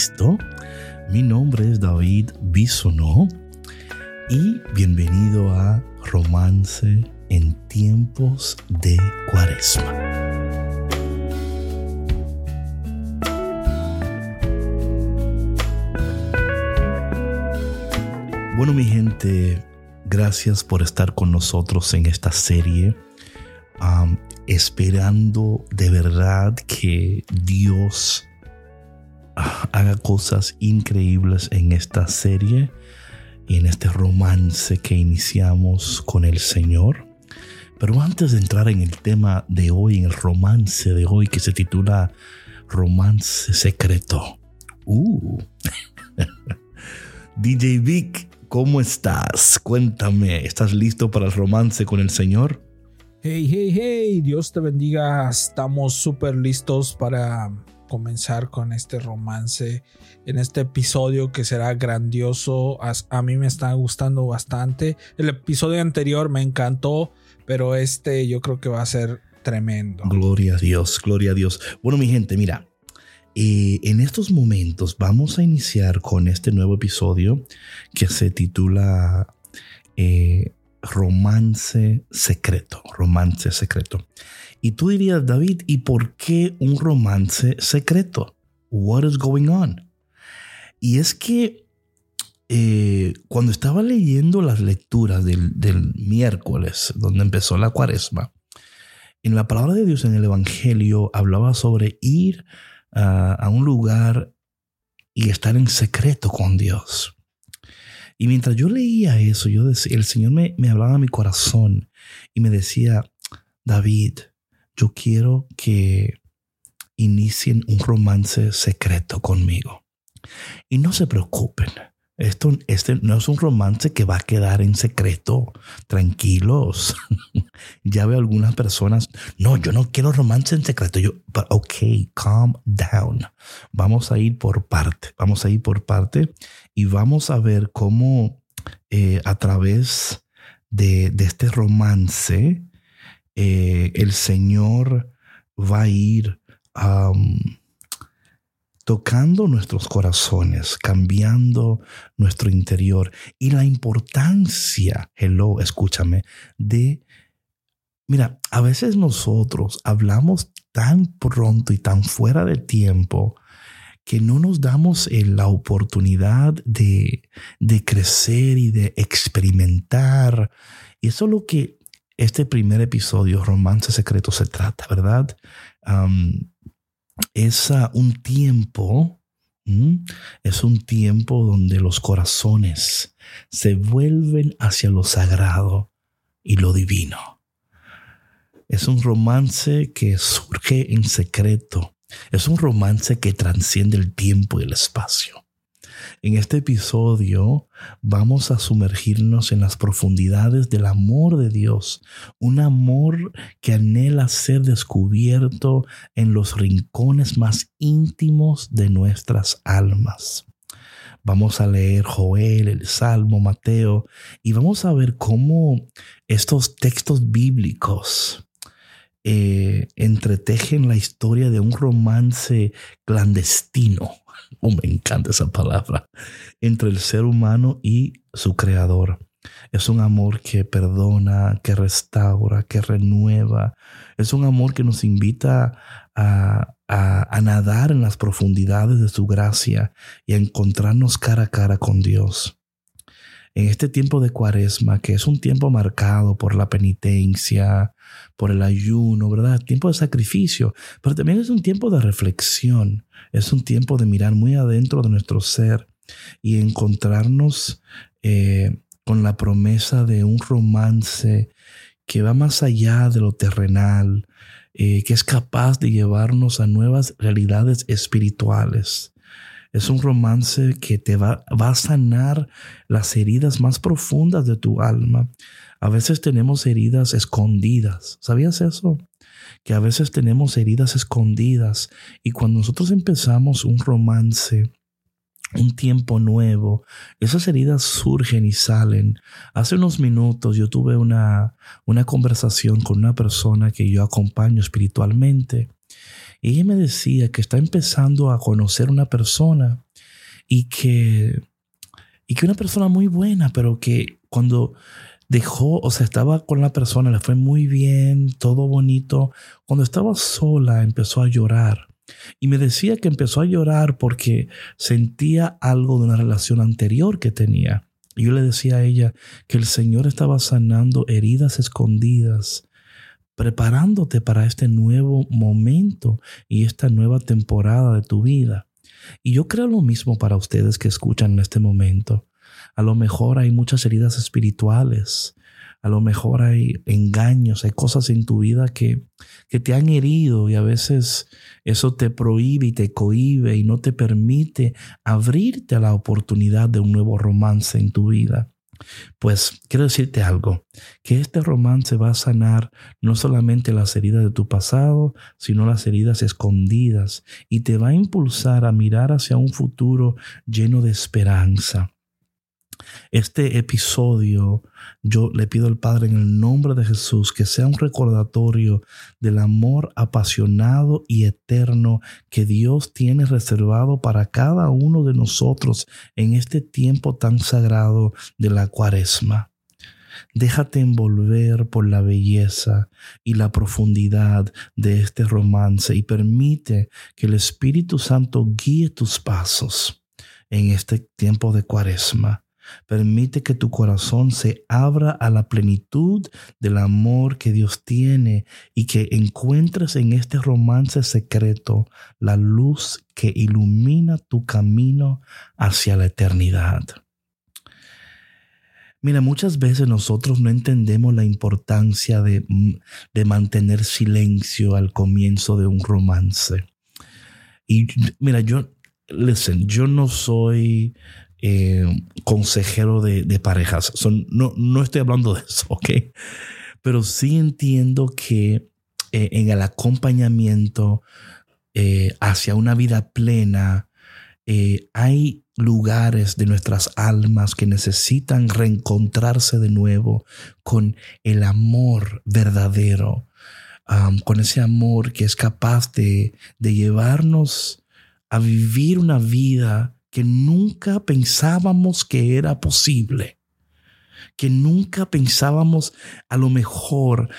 Cristo. Mi nombre es David Bisonó y bienvenido a Romance en tiempos de Cuaresma. Bueno, mi gente, gracias por estar con nosotros en esta serie esperando de verdad que Dios haga cosas increíbles en esta serie y en este romance que iniciamos con el Señor. Pero antes de entrar en el tema de hoy, en el romance de hoy que se titula Romance Secreto. Uh. DJ Vic, ¿cómo estás? Cuéntame, ¿estás listo para el romance con el Señor? Hey, hey, hey, Dios te bendiga. Estamos súper listos para comenzar con este romance en este episodio que será grandioso. A, mí me está gustando bastante. El episodio anterior me encantó, pero este yo creo que va a ser tremendo. Gloria a Dios, gloria a Dios. Bueno, mi gente, mira, eh, en estos momentos vamos a iniciar con este nuevo episodio que se titula eh, romance secreto, romance secreto. Y tú dirías, David, ¿y por qué un romance secreto? What is going on? Y es que eh, cuando estaba leyendo las lecturas del, miércoles, donde empezó la cuaresma, en la palabra de Dios en el Evangelio hablaba sobre ir a un lugar y estar en secreto con Dios. Y mientras yo leía eso, yo el Señor me, me hablaba a mi corazón y me decía, David, yo quiero que inicien un romance secreto conmigo. Y no se preocupen, esto este no es un romance que va a quedar en secreto. Tranquilos. ya veo algunas personas. No, yo no quiero romance en secreto. Yo, ok, calm down. Vamos a ir por parte. Vamos a ir por parte y vamos a ver cómo eh, a través de, este romance eh, el Señor va a ir tocando nuestros corazones, cambiando nuestro interior y la importancia, hello, escúchame, de, mira, a veces nosotros hablamos tan pronto y tan fuera de tiempo que no nos damos la oportunidad de, de crecer y de experimentar. Y eso es lo que este primer episodio, Romance Secreto, se trata, ¿verdad? es un tiempo, es un tiempo donde los corazones se vuelven hacia lo sagrado y lo divino. Es un romance que surge en secreto. Es un romance que transciende el tiempo y el espacio. En este episodio vamos a sumergirnos en las profundidades del amor de Dios, un amor que anhela ser descubierto en los rincones más íntimos de nuestras almas. Vamos a leer Joel, el Salmo, Mateo, y vamos a ver cómo estos textos bíblicos eh, entretejen la historia de un romance clandestino Oh, me encanta esa palabra. Entre el ser humano y su creador. Es un amor que perdona, que restaura, que renueva. Es un amor que nos invita a, a, nadar en las profundidades de su gracia y a encontrarnos cara a cara con Dios en este tiempo de cuaresma, que es un tiempo marcado por la penitencia, por el ayuno, ¿verdad? Tiempo de sacrificio, pero también es un tiempo de reflexión, es un tiempo de mirar muy adentro de nuestro ser y encontrarnos eh, con la promesa de un romance que va más allá de lo terrenal, eh, que es capaz de llevarnos a nuevas realidades espirituales. Es un romance que te va, va, a sanar las heridas más profundas de tu alma. A veces tenemos heridas escondidas. ¿Sabías eso? Que a veces tenemos heridas escondidas y cuando nosotros empezamos un romance un tiempo nuevo. Esas heridas surgen y salen. Hace unos minutos yo tuve una, una conversación con una persona que yo acompaño espiritualmente. Y ella me decía que está empezando a conocer una persona y que, y que una persona muy buena, pero que cuando dejó, o sea, estaba con la persona, le fue muy bien, todo bonito. Cuando estaba sola empezó a llorar. Y me decía que empezó a llorar porque sentía algo de una relación anterior que tenía. Y yo le decía a ella que el Señor estaba sanando heridas escondidas, preparándote para este nuevo momento y esta nueva temporada de tu vida. Y yo creo lo mismo para ustedes que escuchan en este momento. A lo mejor hay muchas heridas espirituales, a lo mejor hay engaños, hay cosas en tu vida que, que te han herido y a veces eso te prohíbe y te cohíbe y no te permite abrirte a la oportunidad de un nuevo romance en tu vida. Pues quiero decirte algo, que este romance va a sanar no solamente las heridas de tu pasado, sino las heridas escondidas y te va a impulsar a mirar hacia un futuro lleno de esperanza. Este episodio, yo le pido al Padre en el nombre de Jesús que sea un recordatorio del amor apasionado y eterno que Dios tiene reservado para cada uno de nosotros en este tiempo tan sagrado de la cuaresma. Déjate envolver por la belleza y la profundidad de este romance y permite que el Espíritu Santo guíe tus pasos en este tiempo de cuaresma. Permite que tu corazón se abra a la plenitud del amor que Dios tiene y que encuentres en este romance secreto la luz que ilumina tu camino hacia la eternidad. Mira, muchas veces nosotros no entendemos la importancia de, de mantener silencio al comienzo de un romance. Y mira, yo, listen, yo no soy eh, consejero de, parejas. No, no estoy hablando de eso, ¿ok? Pero sí entiendo que eh, en el acompañamiento eh, hacia una vida plena, hay lugares de nuestras almas que necesitan reencontrarse de nuevo con el amor verdadero, con ese amor que es capaz de, de llevarnos a vivir una vida que nunca pensábamos que era posible, que nunca pensábamos a lo mejor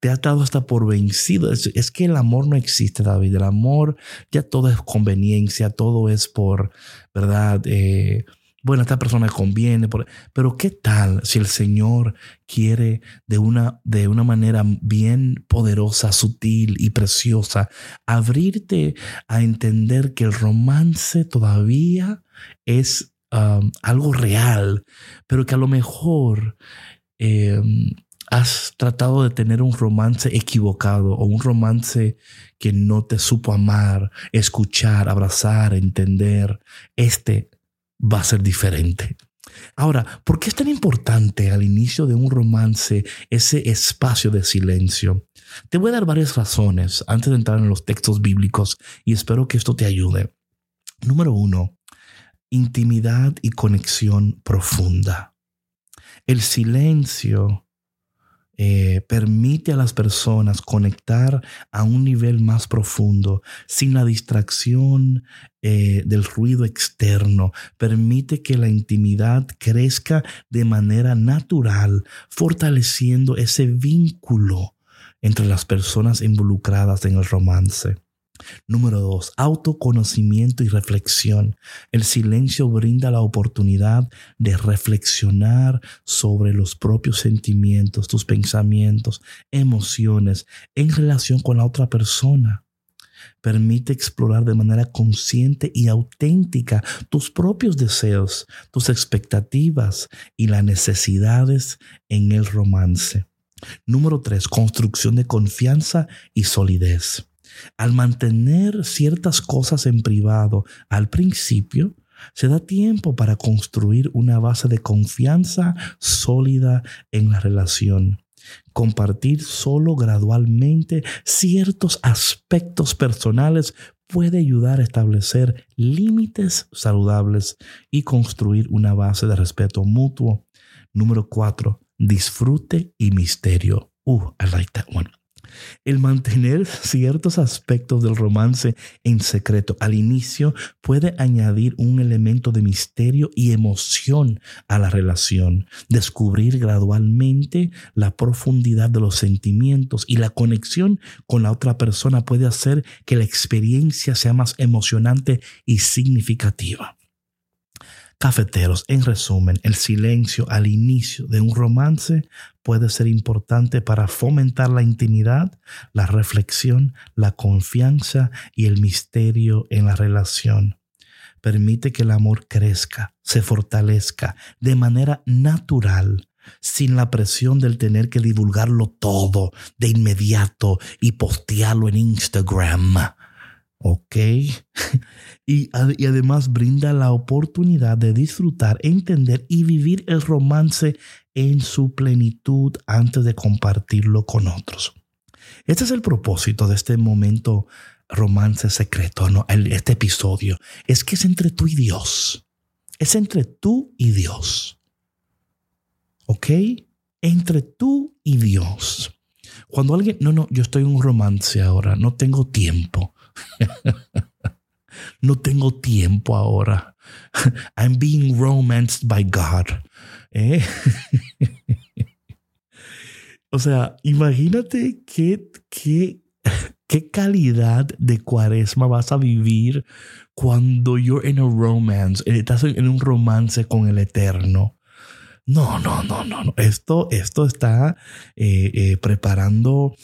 te ha dado hasta por vencido. Es, que el amor no existe, David. El amor ya todo es conveniencia, todo es por, ¿verdad? Eh, bueno, esta persona conviene, pero ¿qué tal si el Señor quiere de una, de una manera bien poderosa, sutil y preciosa abrirte a entender que el romance todavía es um, algo real, pero que a lo mejor em, has tratado de tener un romance equivocado o un romance que no te supo amar, escuchar, abrazar, entender. Este va a ser diferente. Ahora, ¿por qué es tan importante al inicio de un romance ese espacio de silencio? Te voy a dar varias razones antes de entrar en los textos bíblicos y espero que esto te ayude. Número uno, intimidad y conexión profunda. El silencio eh, permite a las personas conectar a un nivel más profundo, sin la distracción eh, del ruido externo. Permite que la intimidad crezca de manera natural, fortaleciendo ese vínculo entre las personas involucradas en el romance. Número dos, autoconocimiento y reflexión. El silencio brinda la oportunidad de reflexionar sobre los propios sentimientos, tus pensamientos, emociones en relación con la otra persona. Permite explorar de manera consciente y auténtica tus propios deseos, tus expectativas y las necesidades en el romance. Número tres, construcción de confianza y solidez. Al mantener ciertas cosas en privado al principio, se da tiempo para construir una base de confianza sólida en la relación. Compartir solo gradualmente ciertos aspectos personales puede ayudar a establecer límites saludables y construir una base de respeto mutuo. Número cuatro, disfrute y misterio. Uh, I like that one. El mantener ciertos aspectos del romance en secreto al inicio puede añadir un elemento de misterio y emoción a la relación. Descubrir gradualmente la profundidad de los sentimientos y la conexión con la otra persona puede hacer que la experiencia sea más emocionante y significativa. Cafeteros, en resumen, el silencio al inicio de un romance puede ser importante para fomentar la intimidad, la reflexión, la confianza y el misterio en la relación. Permite que el amor crezca, se fortalezca de manera natural, sin la presión del tener que divulgarlo todo de inmediato y postearlo en Instagram. ¿ok? y, además brinda la oportunidad de disfrutar, entender y vivir el romance en su plenitud antes de compartirlo con otros. Este es el propósito de este momento romance secreto, ¿no? este episodio. Es que es entre tú y Dios. Es entre tú y Dios. ¿Ok? Entre tú y Dios. Cuando alguien, no, no, yo estoy en un romance ahora, no tengo tiempo. no tengo tiempo ahora. I'm being romanced by God. ¿Eh? o sea, imagínate qué, qué, qué calidad de cuaresma vas a vivir cuando you're in a romance, eh, estás en un romance con el eterno. No, no, no, no, no. Esto, esto está eh, preparando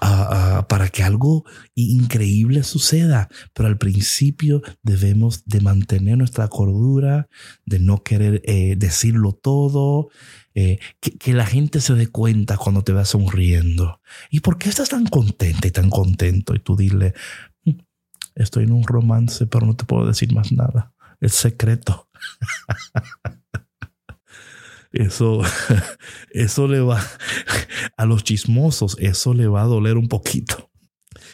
para que algo increíble suceda. Pero al principio debemos de mantener nuestra cordura, de no querer eh, decirlo todo, eh, que, la gente se dé cuenta cuando te va sonriendo. ¿Y por qué estás tan contenta y tan contento? Y tú dile, mm, estoy en un romance, pero no te puedo decir más nada. Es secreto. Eso, eso le va a los chismosos, eso le va a doler un poquito.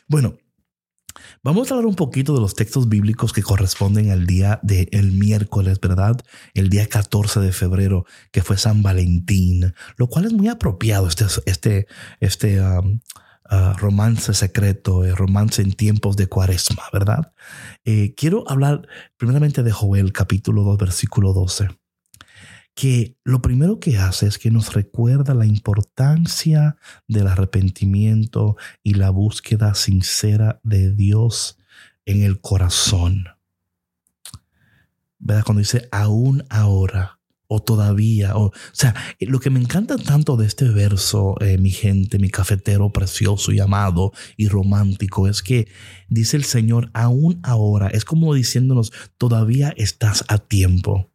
Bueno, Vamos a hablar un poquito de los textos bíblicos que corresponden al día del miércoles, ¿verdad? El día 14 de febrero, que fue San Valentín, lo cual es muy apropiado, este, este, este um, uh, romance secreto, el romance en tiempos de cuaresma, ¿verdad? Eh, quiero hablar primeramente de Joel, capítulo 2, versículo 12 que lo primero que hace es que nos recuerda la importancia del arrepentimiento y la búsqueda sincera de Dios en el corazón. ¿Verdad? Cuando dice aún ahora o todavía, o, sea, lo que me encanta tanto de este verso, eh, mi gente, mi cafetero precioso y amado y romántico, es que dice el Señor, aún ahora, es como diciéndonos, todavía estás a tiempo.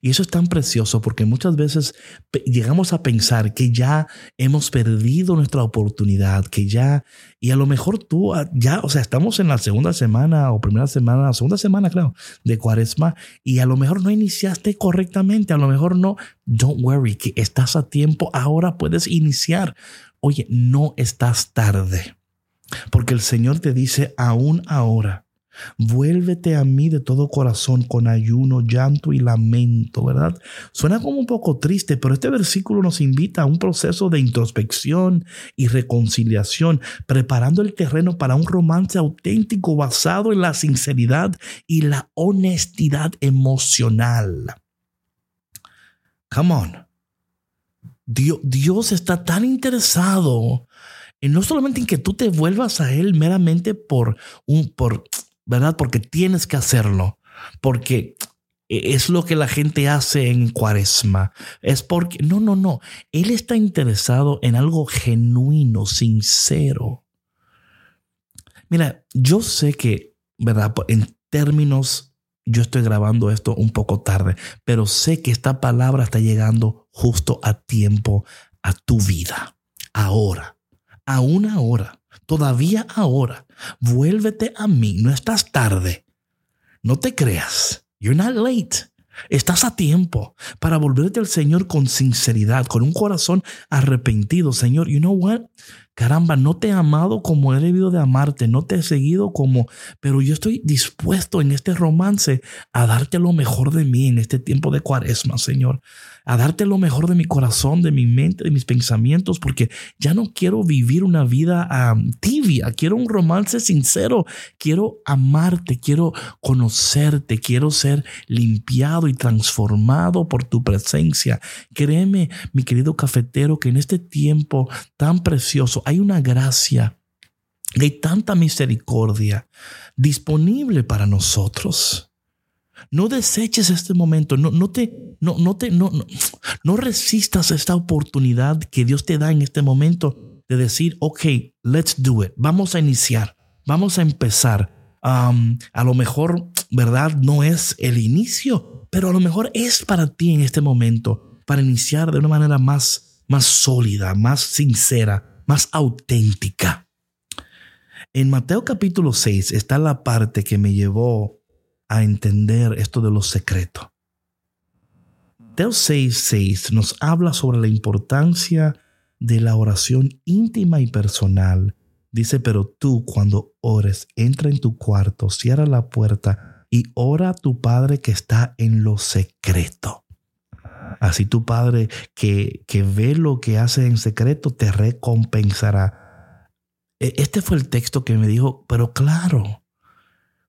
Y eso es tan precioso porque muchas veces llegamos a pensar que ya hemos perdido nuestra oportunidad, que ya, y a lo mejor tú ah, ya, o sea, estamos en la segunda semana o primera semana, segunda semana, claro, de cuaresma, y a lo mejor no iniciaste correctamente, a lo mejor no, don't worry, que estás a tiempo, ahora puedes iniciar. Oye, no estás tarde, porque el Señor te dice aún ahora Vuélvete a mí de todo corazón con ayuno, llanto y lamento, ¿verdad? Suena como un poco triste, pero este versículo nos invita a un proceso de introspección y reconciliación, preparando el terreno para un romance auténtico basado en la sinceridad y la honestidad emocional. Come on. Dios, Dios está tan interesado en no solamente en que tú te vuelvas a Él meramente por un, por, ¿verdad? Porque tienes que hacerlo, porque es lo que la gente hace en cuaresma. Es porque, no, no, no, Él está interesado en algo genuino, sincero. Mira, yo sé que, ¿verdad? En términos, yo estoy grabando esto un poco tarde, pero sé que esta palabra está llegando justo a tiempo a tu vida, ahora, a una hora todavía ahora, vuélvete a mí, no estás tarde. No te creas, you're not late. Estás a tiempo para volverte al Señor con sinceridad, con un corazón arrepentido. Señor, you know what? caramba, no te he amado como he debido de amarte, no te he seguido como, pero yo estoy dispuesto en este romance a darte lo mejor de mí en este tiempo de cuaresma, Señor a darte lo mejor de mi corazón, de mi mente, de mis pensamientos, porque ya no quiero vivir una vida tibia, quiero un romance sincero, quiero amarte, quiero conocerte, quiero ser limpiado y transformado por tu presencia. Créeme, mi querido cafetero, que en este tiempo tan precioso hay una gracia, hay tanta misericordia disponible para nosotros no deseches este momento, no, no te, no, no te, no, no, resistas esta oportunidad que Dios te da en este momento de decir, ok, let's do it, vamos a iniciar, vamos a empezar. a lo mejor, ¿verdad? No es el inicio, pero a lo mejor es para ti en este momento, para iniciar de una manera más, más sólida, más sincera, más auténtica. En Mateo capítulo 6 está la parte que me llevó a entender esto de lo secreto. Mateo 6:6 nos habla sobre la importancia de la oración íntima y personal. Dice, pero tú cuando ores, entra en tu cuarto, cierra la puerta y ora a tu Padre que está en lo secreto. Así tu Padre que, que ve lo que hace en secreto te recompensará. E, este fue el texto que me dijo, pero claro,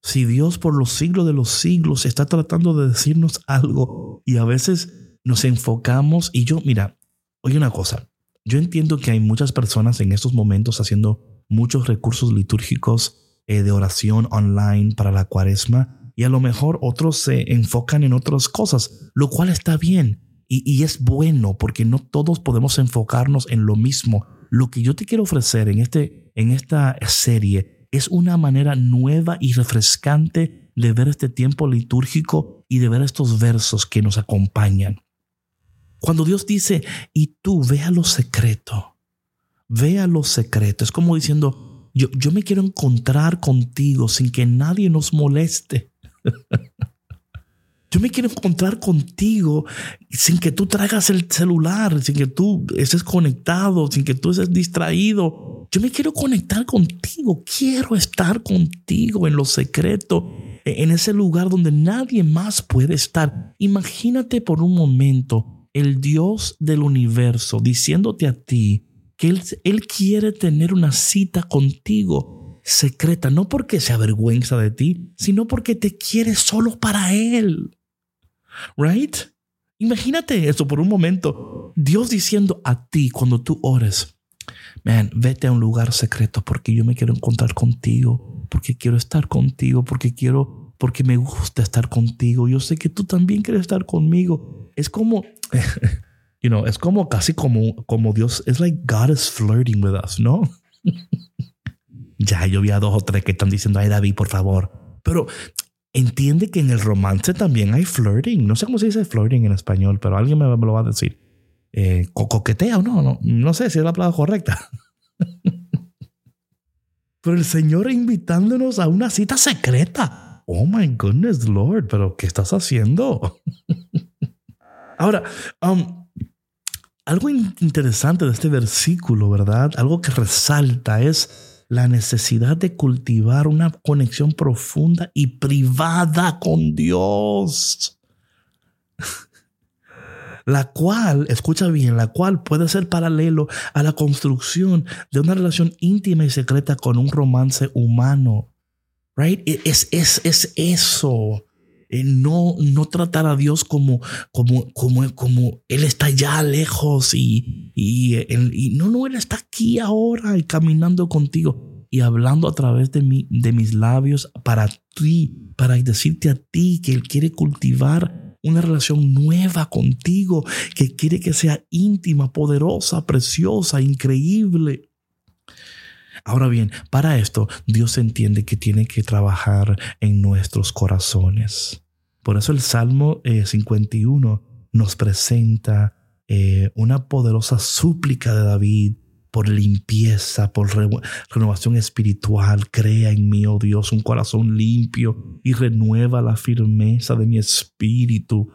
si Dios por los siglos de los siglos está tratando de decirnos algo y a veces nos enfocamos y yo, mira, oye una cosa, yo entiendo que hay muchas personas en estos momentos haciendo muchos recursos litúrgicos eh, de oración online para la cuaresma y a lo mejor otros se enfocan en otras cosas, lo cual está bien y, y es bueno porque no todos podemos enfocarnos en lo mismo. Lo que yo te quiero ofrecer en, este, en esta serie es una manera nueva y refrescante de ver este tiempo litúrgico y de ver estos versos que nos acompañan. Cuando Dios dice, y tú vea lo secreto, vea lo secreto, es como diciendo, yo, yo me quiero encontrar contigo sin que nadie nos moleste. Yo me quiero encontrar contigo sin que tú traigas el celular, sin que tú estés conectado, sin que tú estés distraído. Yo me quiero conectar contigo. Quiero estar contigo en lo secreto, en ese lugar donde nadie más puede estar. Imagínate por un momento el Dios del universo diciéndote a ti que Él, él quiere tener una cita contigo secreta, no porque se avergüenza de ti, sino porque te quiere solo para Él. Right? Imagínate eso por un momento. Dios diciendo a ti cuando tú ores, man, vete a un lugar secreto porque yo me quiero encontrar contigo, porque quiero estar contigo, porque quiero, porque me gusta estar contigo. Yo sé que tú también quieres estar conmigo. Es como, you know, es como casi como, como Dios, es like God is flirting with us, ¿no? ya, yo vi a dos o tres que están diciendo, ay David, por favor. Pero entiende que en el romance también hay flirting. No sé cómo se dice flirting en español, pero alguien me, lo va a decir. Eh, coquetea o no, no, no sé si es la palabra correcta. pero el Señor invitándonos a una cita secreta. Oh my goodness, Lord, pero ¿qué estás haciendo? Ahora, um, algo interesante de este versículo, ¿verdad? Algo que resalta es la necesidad de cultivar una conexión profunda y privada con Dios. La cual, escucha bien, la cual puede ser paralelo a la construcción de una relación íntima y secreta con un romance humano. Right? E, es, es, es eso. No, no tratar a Dios como, como, como, como Él está ya lejos y, y, no, no, Él está aquí ahora y caminando contigo y hablando a través de, mí, de mis labios para ti, para decirte a ti que Él quiere cultivar una relación nueva contigo, que quiere que sea íntima, poderosa, preciosa, increíble. Ahora bien, para esto Dios entiende que tiene que trabajar en nuestros corazones. Por eso el Salmo 51 eh, nos presenta eh, una poderosa súplica de David por limpieza, por renovación espiritual. Crea en mí, oh Dios, un corazón limpio y renueva la firmeza de mi espíritu.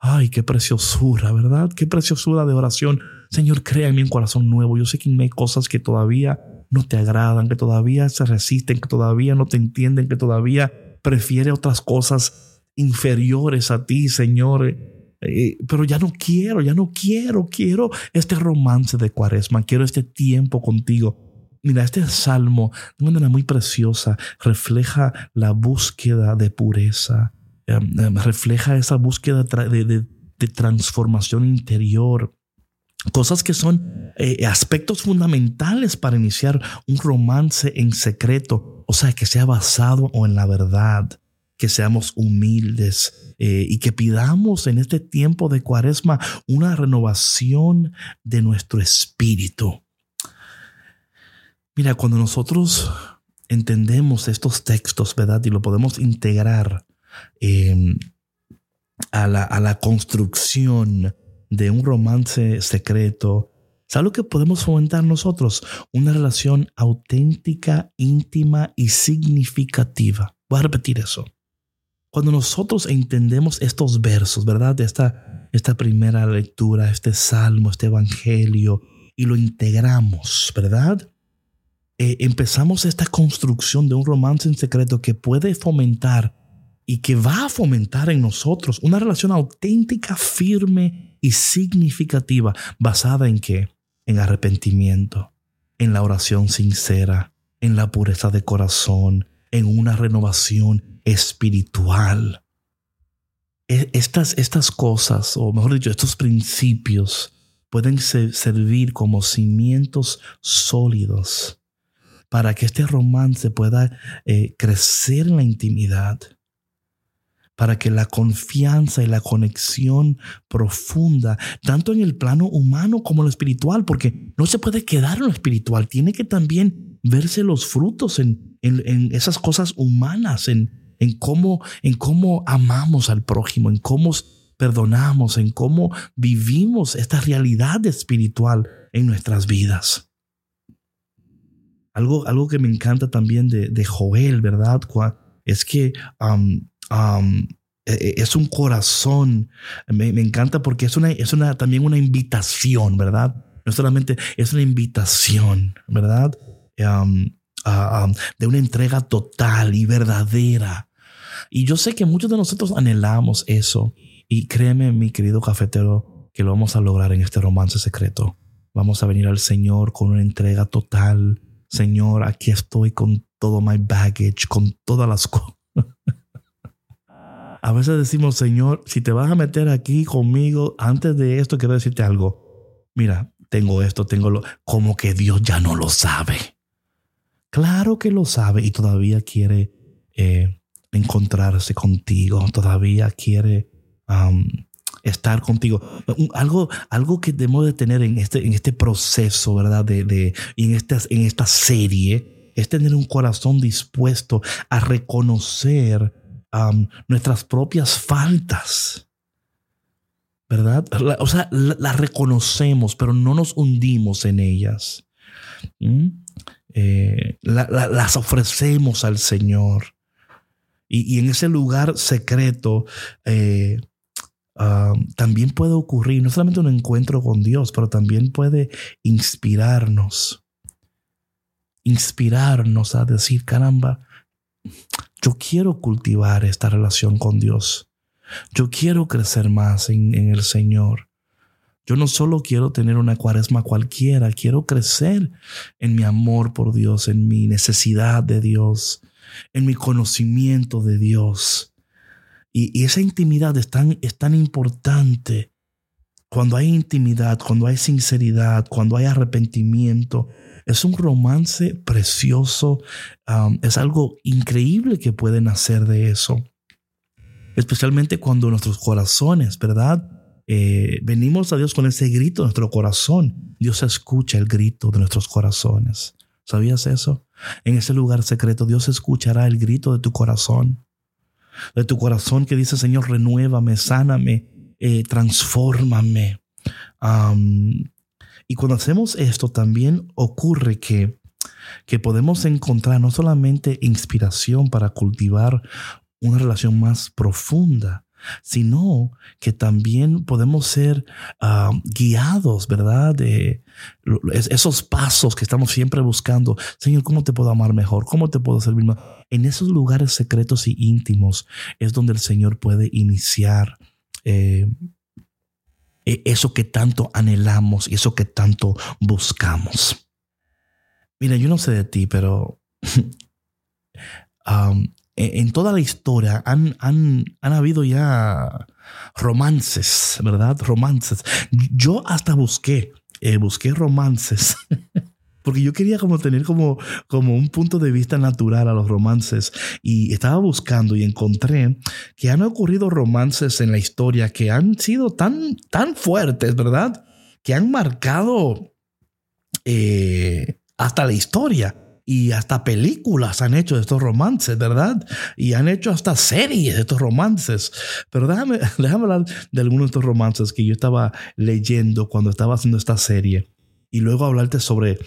Ay, qué preciosura, ¿verdad? Qué preciosura de oración Señor, crea en mí un corazón nuevo. Yo sé que hay cosas que todavía no te agradan, que todavía se resisten, que todavía no te entienden, que todavía prefiere otras cosas inferiores a ti, Señor. Eh, pero ya no quiero, ya no quiero, quiero este romance de cuaresma, quiero este tiempo contigo. Mira, este salmo de una manera muy preciosa refleja la búsqueda de pureza, em, em, refleja esa búsqueda de, transformación interior, cosas que son eh, aspectos fundamentales para iniciar un romance en secreto, o sea, que sea basado en la verdad, que seamos humildes eh, y que pidamos en este tiempo de cuaresma una renovación de nuestro espíritu. Mira, cuando nosotros entendemos estos textos, ¿verdad? Y lo podemos integrar em, a, la, a, la, construcción de un romance secreto, ¿sabes lo que podemos fomentar nosotros? Una relación auténtica, íntima y significativa. Voy a repetir eso. Cuando nosotros entendemos estos versos, ¿verdad? Esta, esta primera lectura, este salmo, este evangelio, y lo integramos, ¿verdad? Eh, empezamos esta construcción de un romance en secreto que puede fomentar y que va a fomentar en nosotros una relación auténtica, firme y significativa, basada en qué? En arrepentimiento, en la oración sincera, en la pureza de corazón, en una renovación espiritual. E, estas, estas cosas, o mejor dicho, estos principios, pueden servir como cimientos sólidos para que este romance pueda eh, crecer en la intimidad, para que la confianza y la conexión profunda, tanto en el plano humano como en lo espiritual, porque no se puede quedar en lo espiritual, tiene que también verse los frutos en, en, esas cosas humanas, en, en, cómo, en cómo amamos al prójimo, en cómo perdonamos, en cómo vivimos esta realidad espiritual en nuestras vidas. Algo, algo que me encanta también de, de Joel, ¿verdad? Es que e, e, es un corazón. Me, encanta porque es, una, es una, también una invitación, ¿verdad? No solamente es una invitación, ¿verdad? Um, de una entrega total y verdadera. Y yo sé que muchos de nosotros anhelamos eso. Y créeme, mi querido cafetero, que lo vamos a lograr en este romance secreto. Vamos a venir al Señor con una entrega total, Señor, aquí estoy con todo my baggage, con todas las cosas. a veces decimos, Señor, si te vas a meter aquí conmigo, antes de esto quiero decirte algo. Mira, tengo esto, tengo lo, como que Dios ya no lo sabe. Claro que lo sabe y todavía quiere eh, encontrarse contigo, todavía quiere estar contigo. Algo, algo que debemos de tener en este, en este proceso, ¿verdad? De, de, en, en esta serie, es tener un corazón dispuesto a reconocer nuestras propias faltas. ¿Verdad? o sea, las reconocemos, pero no nos hundimos en ellas. ¿Mm? Eh, las ofrecemos al Señor. Y, en ese lugar secreto, eh, también puede ocurrir no solamente un encuentro con Dios, pero también puede inspirarnos. Inspirarnos a decir, caramba, yo quiero cultivar esta relación con Dios. Yo quiero crecer más en, el Señor. Yo no solo quiero tener una cuaresma cualquiera, quiero crecer en mi amor por Dios, en mi necesidad de Dios, en mi conocimiento de Dios. Y, esa intimidad es tan, es tan importante. Cuando hay intimidad, cuando hay sinceridad, cuando hay arrepentimiento, es un romance precioso. Um, es algo increíble que puede nacer de eso. Especialmente cuando nuestros corazones, ¿verdad? Eh, venimos a Dios con ese grito de nuestro corazón. Dios escucha el grito de nuestros corazones. ¿Sabías eso? En ese lugar secreto Dios escuchará el grito de tu corazón de tu corazón que dice, Señor, renuévame, sáname, eh, transfórmame. Y cuando hacemos esto, también ocurre que, que podemos encontrar no solamente inspiración para cultivar una relación más profunda, sino que también podemos ser ah, guiados, ¿verdad? De esos pasos que estamos siempre buscando. Señor, ¿cómo te puedo amar mejor? ¿Cómo te puedo servir más? En esos lugares secretos y íntimos es donde el Señor puede iniciar eh, eso que tanto anhelamos y eso que tanto buscamos. Mira, yo no sé de ti, pero um, en toda la historia han, han, han habido ya romances, ¿verdad? Romances. Yo hasta busqué, eh, busqué romances. Porque yo quería como tener como, como un punto de vista natural a los romances. Y estaba buscando y encontré que han ocurrido romances en la historia que han sido tan, tan fuertes, ¿verdad? Que han marcado eh, hasta la historia y hasta películas han hecho de estos romances, ¿verdad? Y han hecho hasta series de estos romances. Pero déjame, déjame hablar de algunos de estos romances que yo estaba leyendo cuando estaba haciendo esta serie. Y luego hablarte sobre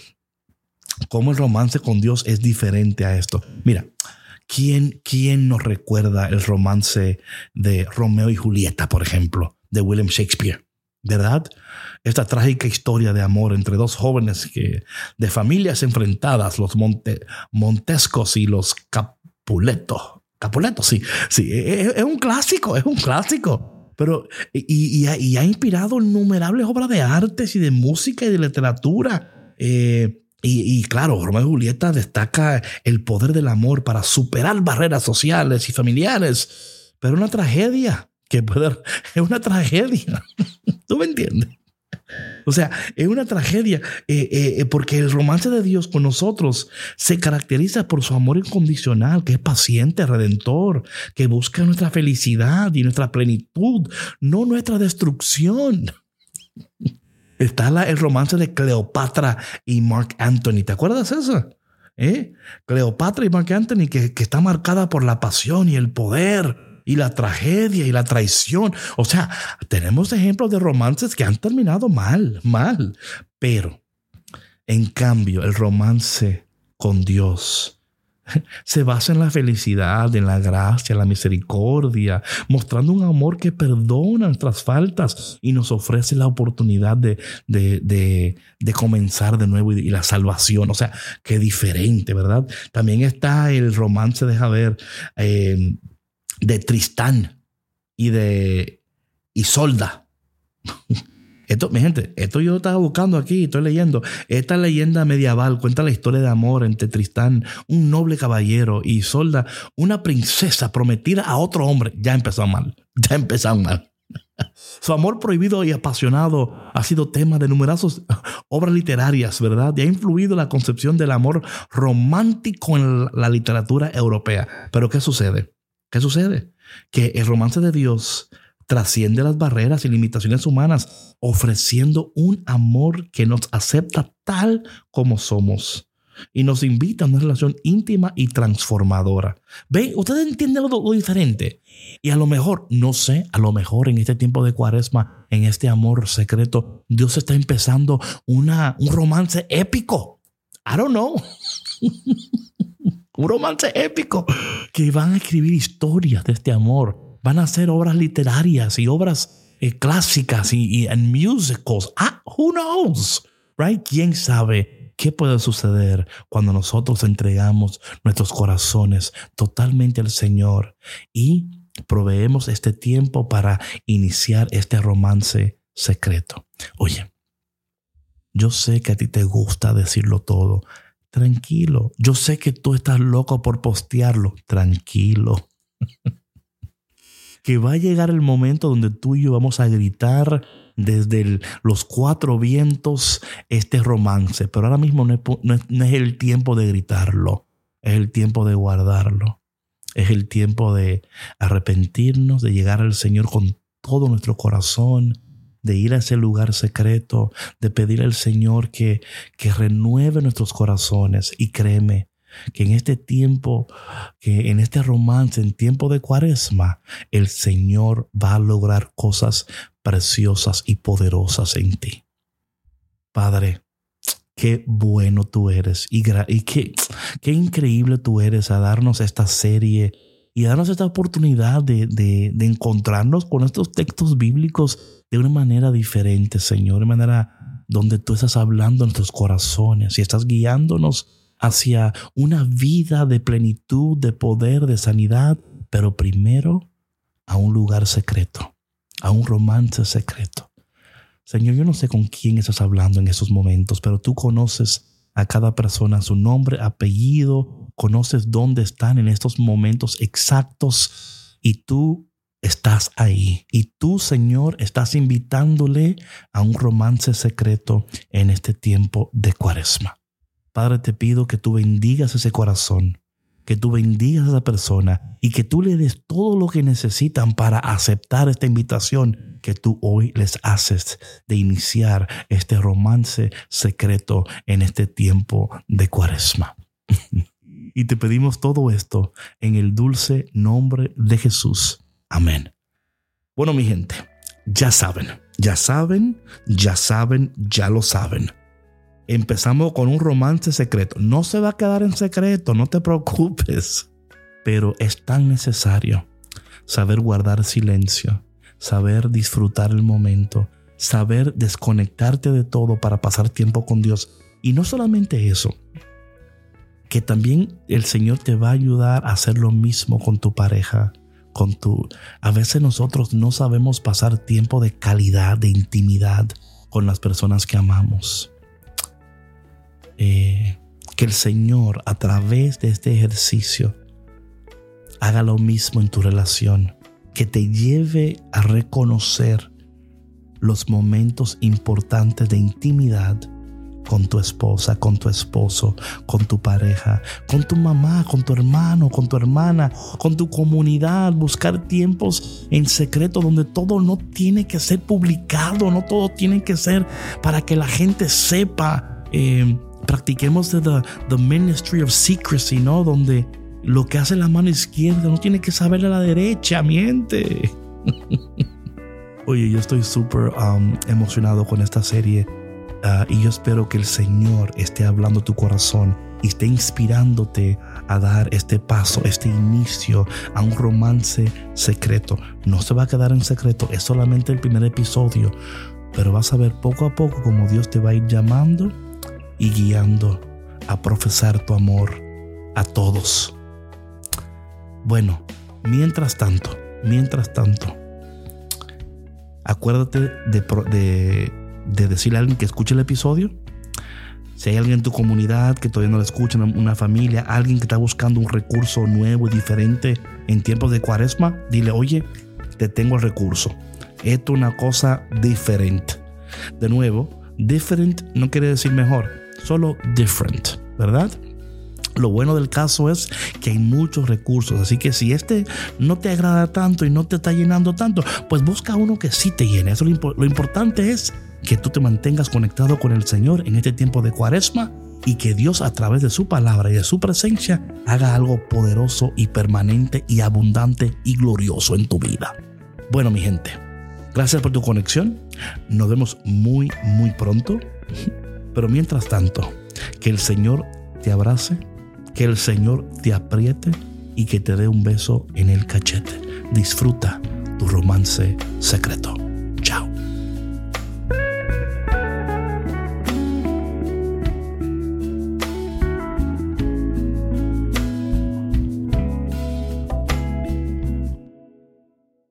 cómo el romance con Dios es diferente a esto. Mira, ¿quién, quién nos recuerda el romance de Romeo y Julieta, por ejemplo, de William Shakespeare? ¿Verdad? esta trágica historia de amor entre dos jóvenes que, de familias enfrentadas, los Montescos y los Capuleto. Capuleto, sí, sí, e, e, es, un clásico, es un clásico. Pero, y, ha, inspirado innumerables obras de artes y de música y de literatura. Eh, y, claro, Romeo y Julieta destaca el poder del amor para superar barreras sociales y familiares. Pero una tragedia que puede, es una tragedia. ¿Tú me entiendes? O sea, es una tragedia eh, eh, porque el romance de Dios con nosotros se caracteriza por su amor incondicional, que es paciente, redentor, que busca nuestra felicidad y nuestra plenitud, no nuestra destrucción. Está el romance de Cleopatra y Mark Anthony. ¿Te acuerdas eso? ¿Eh? Cleopatra y Mark Anthony, que, que está marcada por la pasión y el poder y la tragedia y la traición. O sea, tenemos ejemplos de romances que han terminado mal, mal. Pero, en cambio, el romance con Dios se basa en la felicidad, en la gracia, la misericordia, mostrando un amor que perdona nuestras faltas y nos ofrece la oportunidad de, de, comenzar de nuevo y, la salvación. O sea, qué diferente, ¿verdad? También está el romance, deja ver, eh, de Tristán y de Isolda. Esto, mi gente, esto yo estaba buscando aquí, estoy leyendo. Esta leyenda medieval cuenta la historia de amor entre Tristán, un noble caballero, y Isolda, una princesa prometida a otro hombre. Ya empezó mal, ya empezó mal. Su amor prohibido y apasionado ha sido tema de numerosas obras literarias, ¿verdad? Y ha influido la concepción del amor romántico en la literatura europea. Pero ¿qué sucede? ¿Qué sucede? Que el romance de Dios trasciende las barreras y limitaciones humanas, ofreciendo un amor que nos acepta tal como somos y nos invita a una relación íntima y transformadora. ¿Ven? Ustedes entienden lo, diferente. Y a lo mejor, no sé, a lo mejor en este tiempo de cuaresma, en este amor secreto, Dios está empezando una, un romance épico. I don't know. un romance épico, que van a escribir historias de este amor, van a hacer obras literarias y obras eh, clásicas y, y musicals. Ah, who knows, right? ¿Quién sabe qué puede suceder cuando nosotros entregamos nuestros corazones totalmente al Señor y proveemos este tiempo para iniciar este romance secreto? Oye, yo sé que a ti te gusta decirlo todo, Tranquilo. Yo sé que tú estás loco por postearlo. Tranquilo. que va a llegar el momento donde tú y yo vamos a gritar desde los cuatro vientos este romance. Pero ahora mismo no es el tiempo de gritarlo. Es el tiempo de guardarlo. Es el tiempo de arrepentirnos, de llegar al Señor con todo nuestro corazón de ir a ese lugar secreto, de pedir al Señor que, que renueve nuestros corazones. Y créeme que en este tiempo, que en este romance, en tiempo de cuaresma, el Señor va a lograr cosas preciosas y poderosas en ti. Padre, qué bueno tú eres y, y qué, increíble tú eres a darnos esta serie y darnos esta oportunidad de, de, de encontrarnos con estos textos bíblicos de una manera diferente, Señor, de manera donde tú estás hablando en nuestros corazones y estás guiándonos hacia una vida de plenitud, de poder, de sanidad, pero primero a un lugar secreto, a un romance secreto. Señor, yo no sé con quién estás hablando en esos momentos, pero tú conoces a cada persona su nombre, apellido, conoces dónde están en estos momentos exactos y tú estás ahí. Y tú, Señor, estás invitándole a un romance secreto en este tiempo de cuaresma. Padre, te pido que tú bendigas ese corazón, que tú bendigas a esa persona y que tú le des todo lo que necesitan para aceptar esta invitación que tú hoy les haces de iniciar este romance secreto en este tiempo de cuaresma. y te pedimos todo esto en el dulce nombre de Jesús. Amén. Bueno, mi gente, ya saben, ya saben, ya saben, ya lo saben. Empezamos con un romance secreto. No se va a quedar en secreto, no te preocupes. Pero es tan necesario saber guardar silencio, saber disfrutar el momento, saber desconectarte de todo para pasar tiempo con Dios. Y no solamente eso, que también el Señor te va a ayudar a hacer lo mismo con tu pareja, con tu... A veces nosotros no sabemos pasar tiempo de calidad, de intimidad con las personas que amamos. Eh, que el Señor a través de este ejercicio haga lo mismo en tu relación, que te lleve a reconocer los momentos importantes de intimidad con tu esposa, con tu esposo, con tu pareja, con tu mamá, con tu hermano, con tu hermana, con tu comunidad. Buscar tiempos en secreto donde todo no tiene que ser publicado, no todo tiene que ser para que la gente sepa. Eh, practiquemos the, the ministry of secrecy, ¿no? Donde lo que hace la mano izquierda no tiene que saber a la derecha, miente. Oye, yo estoy súper um, emocionado con esta serie Ah, y yo espero que el Señor esté hablando tu corazón y esté inspirándote a dar este paso, este inicio a un romance secreto. No se va a quedar en secreto, es solamente el primer episodio, pero vas a ver poco a poco cómo Dios te va a ir llamando y guiando a profesar tu amor a todos. Bueno, mientras tanto, mientras tanto, acuérdate de, de de decirle a alguien que escuche el episodio. Si hay alguien en tu comunidad que todavía no lo escucha, una familia, alguien que está buscando un recurso nuevo y diferente en tiempos de cuaresma, dile, oye, te tengo el recurso. Esto es una cosa diferente. De nuevo, different no quiere decir mejor, solo different, ¿verdad? Lo bueno del caso es que hay muchos recursos, así que si este no te agrada tanto y no te está llenando tanto, pues busca uno que sí te llene. Eso lo, lo importante es que tú te mantengas conectado con el Señor en este tiempo de cuaresma y que Dios a través de su palabra y de su presencia haga algo poderoso y permanente y abundante y glorioso en tu vida. Bueno, mi gente, gracias por tu conexión. Nos vemos muy, muy pronto. Pero mientras tanto, que el Señor te abrace, que el Señor te apriete y que te dé un beso en el cachete. Disfruta tu romance secreto.